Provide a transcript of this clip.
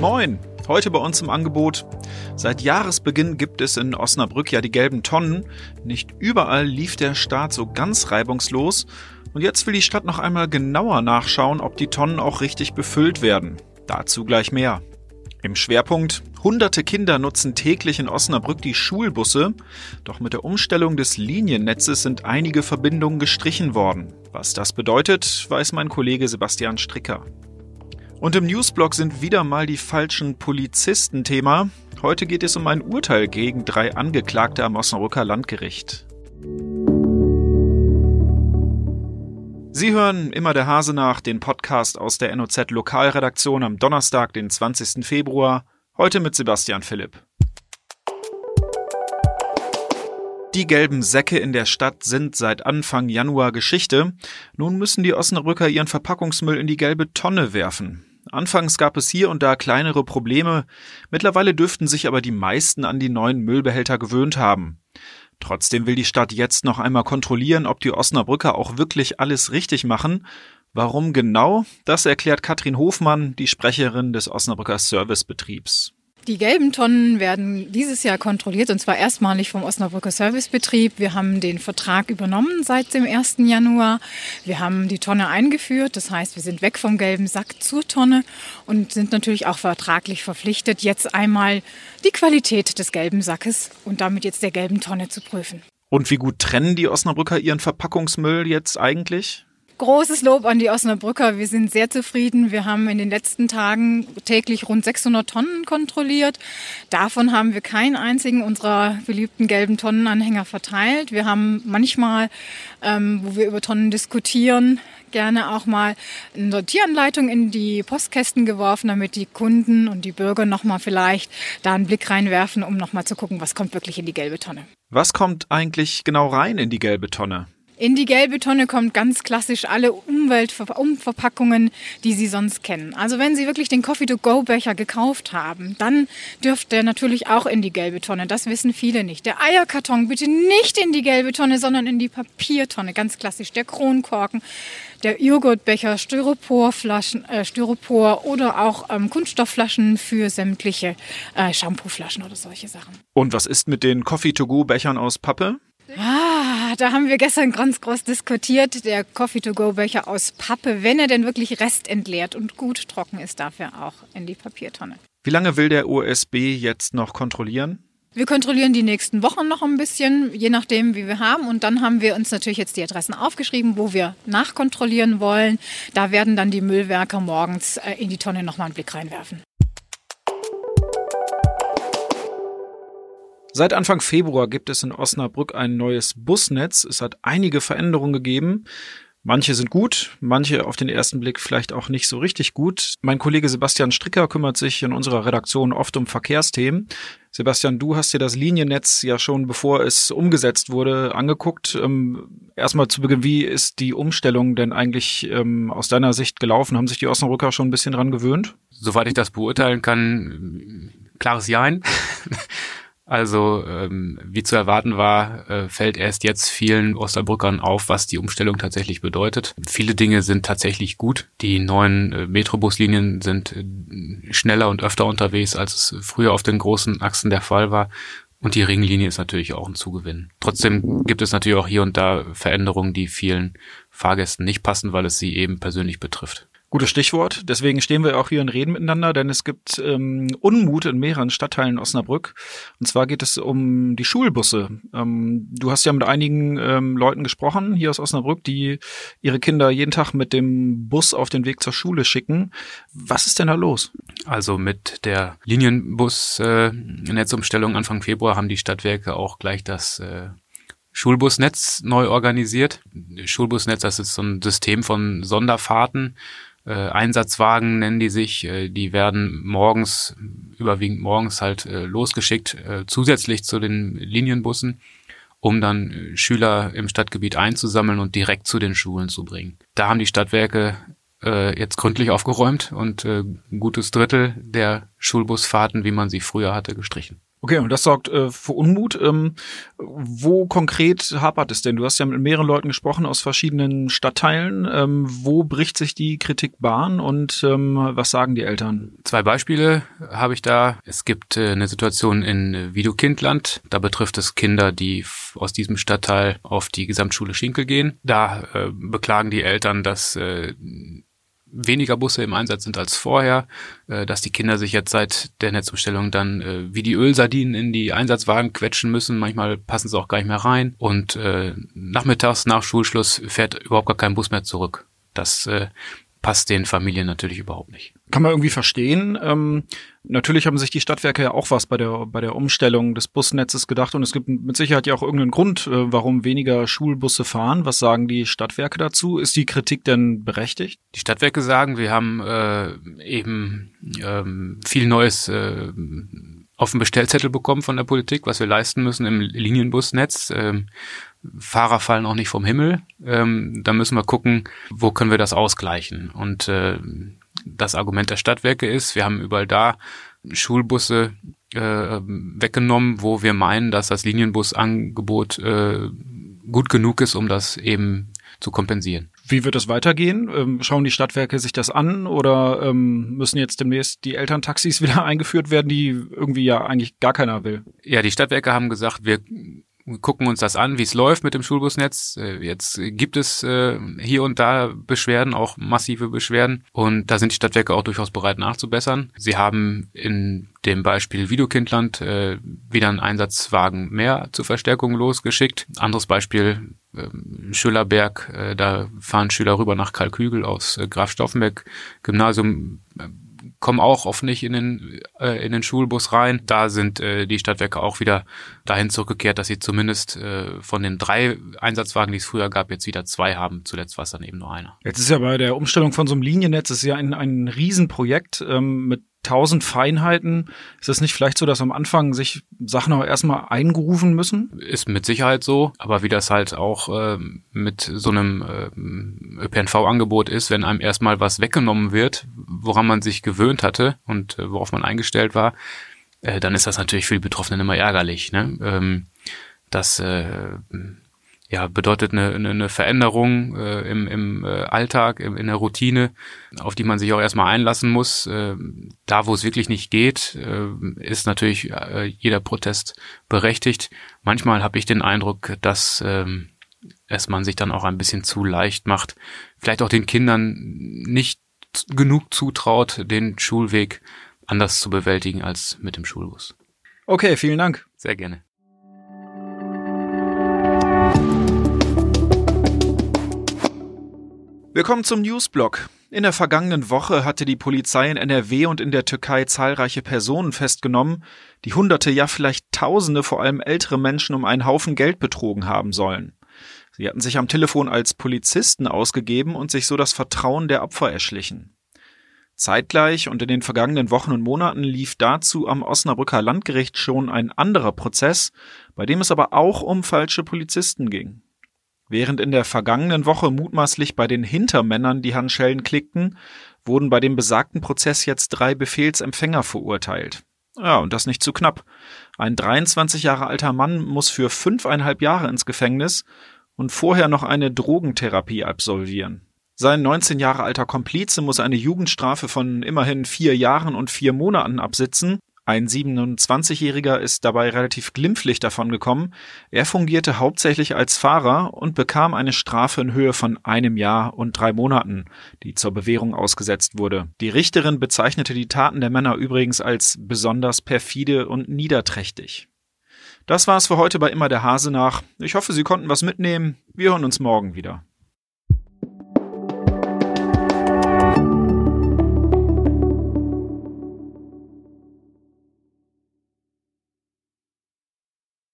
Moin! Heute bei uns im Angebot. Seit Jahresbeginn gibt es in Osnabrück ja die gelben Tonnen. Nicht überall lief der Start so ganz reibungslos. Und jetzt will die Stadt noch einmal genauer nachschauen, ob die Tonnen auch richtig befüllt werden. Dazu gleich mehr. Im Schwerpunkt, hunderte Kinder nutzen täglich in Osnabrück die Schulbusse, doch mit der Umstellung des Liniennetzes sind einige Verbindungen gestrichen worden. Was das bedeutet, weiß mein Kollege Sebastian Stricker. Und im Newsblog sind wieder mal die falschen Polizisten Thema. Heute geht es um ein Urteil gegen drei Angeklagte am Osnabrücker Landgericht. Sie hören immer der Hase nach, den Podcast aus der NOZ Lokalredaktion am Donnerstag, den 20. Februar, heute mit Sebastian Philipp. Die gelben Säcke in der Stadt sind seit Anfang Januar Geschichte. Nun müssen die Osnabrücker ihren Verpackungsmüll in die gelbe Tonne werfen. Anfangs gab es hier und da kleinere Probleme, mittlerweile dürften sich aber die meisten an die neuen Müllbehälter gewöhnt haben. Trotzdem will die Stadt jetzt noch einmal kontrollieren, ob die Osnabrücker auch wirklich alles richtig machen. Warum genau? Das erklärt Katrin Hofmann, die Sprecherin des Osnabrücker Servicebetriebs. Die gelben Tonnen werden dieses Jahr kontrolliert und zwar erstmalig vom Osnabrücker Servicebetrieb. Wir haben den Vertrag übernommen seit dem 1. Januar. Wir haben die Tonne eingeführt, das heißt, wir sind weg vom gelben Sack zur Tonne und sind natürlich auch vertraglich verpflichtet, jetzt einmal die Qualität des gelben Sackes und damit jetzt der gelben Tonne zu prüfen. Und wie gut trennen die Osnabrücker ihren Verpackungsmüll jetzt eigentlich? Großes Lob an die Osnabrücker. Wir sind sehr zufrieden. Wir haben in den letzten Tagen täglich rund 600 Tonnen kontrolliert. Davon haben wir keinen einzigen unserer beliebten gelben Tonnenanhänger verteilt. Wir haben manchmal, ähm, wo wir über Tonnen diskutieren, gerne auch mal eine Sortieranleitung in die Postkästen geworfen, damit die Kunden und die Bürger nochmal vielleicht da einen Blick reinwerfen, um nochmal zu gucken, was kommt wirklich in die gelbe Tonne. Was kommt eigentlich genau rein in die gelbe Tonne? In die gelbe Tonne kommt ganz klassisch alle Umweltverpackungen, die Sie sonst kennen. Also wenn Sie wirklich den Coffee-to-Go-Becher gekauft haben, dann dürft der natürlich auch in die gelbe Tonne. Das wissen viele nicht. Der Eierkarton bitte nicht in die gelbe Tonne, sondern in die Papiertonne. Ganz klassisch. Der Kronkorken, der Joghurtbecher, Styroporflaschen, äh, Styropor oder auch ähm, Kunststoffflaschen für sämtliche äh, Shampooflaschen oder solche Sachen. Und was ist mit den Coffee-to-Go-Bechern aus Pappe? Ah, da haben wir gestern ganz groß diskutiert. Der Coffee-to-go-Becher aus Pappe, wenn er denn wirklich restentleert und gut trocken ist, darf er auch in die Papiertonne. Wie lange will der OSB jetzt noch kontrollieren? Wir kontrollieren die nächsten Wochen noch ein bisschen, je nachdem, wie wir haben. Und dann haben wir uns natürlich jetzt die Adressen aufgeschrieben, wo wir nachkontrollieren wollen. Da werden dann die Müllwerker morgens äh, in die Tonne nochmal einen Blick reinwerfen. Seit Anfang Februar gibt es in Osnabrück ein neues Busnetz. Es hat einige Veränderungen gegeben. Manche sind gut, manche auf den ersten Blick vielleicht auch nicht so richtig gut. Mein Kollege Sebastian Stricker kümmert sich in unserer Redaktion oft um Verkehrsthemen. Sebastian, du hast dir das Liniennetz ja schon, bevor es umgesetzt wurde, angeguckt. Ähm, erstmal zu Beginn, wie ist die Umstellung denn eigentlich ähm, aus deiner Sicht gelaufen? Haben sich die Osnabrücker schon ein bisschen dran gewöhnt? Soweit ich das beurteilen kann, klares Jein. Also ähm, wie zu erwarten war, äh, fällt erst jetzt vielen Osterbrückern auf, was die Umstellung tatsächlich bedeutet. Viele Dinge sind tatsächlich gut. Die neuen äh, Metrobuslinien sind äh, schneller und öfter unterwegs, als es früher auf den großen Achsen der Fall war. Und die Ringlinie ist natürlich auch ein Zugewinn. Trotzdem gibt es natürlich auch hier und da Veränderungen, die vielen Fahrgästen nicht passen, weil es sie eben persönlich betrifft. Gutes Stichwort. Deswegen stehen wir auch hier und reden miteinander, denn es gibt ähm, Unmut in mehreren Stadtteilen Osnabrück. Und zwar geht es um die Schulbusse. Ähm, du hast ja mit einigen ähm, Leuten gesprochen hier aus Osnabrück, die ihre Kinder jeden Tag mit dem Bus auf den Weg zur Schule schicken. Was ist denn da los? Also mit der Linienbus-Netzumstellung äh, Anfang Februar haben die Stadtwerke auch gleich das äh, Schulbusnetz neu organisiert. Schulbusnetz, das ist so ein System von Sonderfahrten, äh, Einsatzwagen nennen die sich. Äh, die werden morgens, überwiegend morgens halt äh, losgeschickt, äh, zusätzlich zu den Linienbussen, um dann äh, Schüler im Stadtgebiet einzusammeln und direkt zu den Schulen zu bringen. Da haben die Stadtwerke äh, jetzt gründlich aufgeräumt und äh, ein gutes Drittel der Schulbusfahrten, wie man sie früher hatte, gestrichen. Okay, und das sorgt äh, für Unmut. Ähm, wo konkret hapert es denn? Du hast ja mit mehreren Leuten gesprochen aus verschiedenen Stadtteilen. Ähm, wo bricht sich die Kritik Bahn und ähm, was sagen die Eltern? Zwei Beispiele habe ich da. Es gibt äh, eine Situation in Wiedokindland. Da betrifft es Kinder, die aus diesem Stadtteil auf die Gesamtschule Schinkel gehen. Da äh, beklagen die Eltern, dass äh, weniger Busse im Einsatz sind als vorher, äh, dass die Kinder sich jetzt seit der Netzumstellung dann äh, wie die Ölsardinen in die Einsatzwagen quetschen müssen. Manchmal passen sie auch gar nicht mehr rein. Und äh, nachmittags nach Schulschluss fährt überhaupt gar kein Bus mehr zurück. Das passt den Familien natürlich überhaupt nicht. Kann man irgendwie verstehen. Ähm, natürlich haben sich die Stadtwerke ja auch was bei der, bei der Umstellung des Busnetzes gedacht und es gibt mit Sicherheit ja auch irgendeinen Grund, äh, warum weniger Schulbusse fahren. Was sagen die Stadtwerke dazu? Ist die Kritik denn berechtigt? Die Stadtwerke sagen, wir haben äh, eben ähm, viel Neues äh, auf dem Bestellzettel bekommen von der Politik, was wir leisten müssen im Linienbusnetz. Ähm, Fahrer fallen auch nicht vom Himmel. Ähm, da müssen wir gucken, wo können wir das ausgleichen. Und äh, das Argument der Stadtwerke ist, wir haben überall da Schulbusse äh, weggenommen, wo wir meinen, dass das Linienbusangebot äh, gut genug ist, um das eben zu kompensieren. Wie wird es weitergehen? Ähm, schauen die Stadtwerke sich das an oder ähm, müssen jetzt demnächst die Elterntaxis wieder eingeführt werden, die irgendwie ja eigentlich gar keiner will? Ja, die Stadtwerke haben gesagt, wir gucken uns das an, wie es läuft mit dem Schulbusnetz. Äh, jetzt gibt es äh, hier und da Beschwerden, auch massive Beschwerden. Und da sind die Stadtwerke auch durchaus bereit nachzubessern. Sie haben in dem Beispiel Videokindland äh, wieder einen Einsatzwagen mehr zur Verstärkung losgeschickt. Anderes Beispiel ähm, Schüllerberg, da fahren Schüler rüber nach Kalkügel aus Graf Stauffenberg Gymnasium kommen auch oft nicht in den, äh, in den Schulbus rein. Da sind äh, die Stadtwerke auch wieder dahin zurückgekehrt, dass sie zumindest äh, von den drei Einsatzwagen, die es früher gab, jetzt wieder zwei haben. Zuletzt war es dann eben nur einer. Jetzt ist ja bei der Umstellung von so einem Liniennetz, ist ja ein, ein Riesenprojekt ähm, mit tausend Feinheiten. Ist es nicht vielleicht so, dass am Anfang sich Sachen auch erstmal eingerufen müssen? Ist mit Sicherheit so, aber wie das halt auch äh, mit so einem äh, ÖPNV-Angebot ist, wenn einem erstmal was weggenommen wird, woran man sich gewöhnt hatte und äh, worauf man eingestellt war, äh, dann ist das natürlich für die Betroffenen immer ärgerlich. Ne? Ähm, das äh, ja, bedeutet eine, eine Veränderung äh, im, im äh, Alltag, im, in der Routine, auf die man sich auch erstmal einlassen muss. Äh, da, wo es wirklich nicht geht, äh, ist natürlich äh, jeder Protest berechtigt. Manchmal habe ich den Eindruck, dass äh, es man sich dann auch ein bisschen zu leicht macht, vielleicht auch den Kindern nicht genug zutraut, den Schulweg anders zu bewältigen als mit dem Schulbus. Okay, vielen Dank. Sehr gerne. Willkommen zum Newsblog. In der vergangenen Woche hatte die Polizei in NRW und in der Türkei zahlreiche Personen festgenommen, die Hunderte, ja vielleicht Tausende, vor allem ältere Menschen um einen Haufen Geld betrogen haben sollen. Sie hatten sich am Telefon als Polizisten ausgegeben und sich so das Vertrauen der Opfer erschlichen. Zeitgleich und in den vergangenen Wochen und Monaten lief dazu am Osnabrücker Landgericht schon ein anderer Prozess, bei dem es aber auch um falsche Polizisten ging. Während in der vergangenen Woche mutmaßlich bei den Hintermännern die Handschellen klickten, wurden bei dem besagten Prozess jetzt drei Befehlsempfänger verurteilt. Ja, und das nicht zu knapp. Ein 23 Jahre alter Mann muss für fünfeinhalb Jahre ins Gefängnis und vorher noch eine Drogentherapie absolvieren. Sein 19 Jahre alter Komplize muss eine Jugendstrafe von immerhin vier Jahren und vier Monaten absitzen ein 27-Jähriger ist dabei relativ glimpflich davongekommen. Er fungierte hauptsächlich als Fahrer und bekam eine Strafe in Höhe von einem Jahr und drei Monaten, die zur Bewährung ausgesetzt wurde. Die Richterin bezeichnete die Taten der Männer übrigens als besonders perfide und niederträchtig. Das war's für heute bei Immer der Hase nach. Ich hoffe, Sie konnten was mitnehmen. Wir hören uns morgen wieder.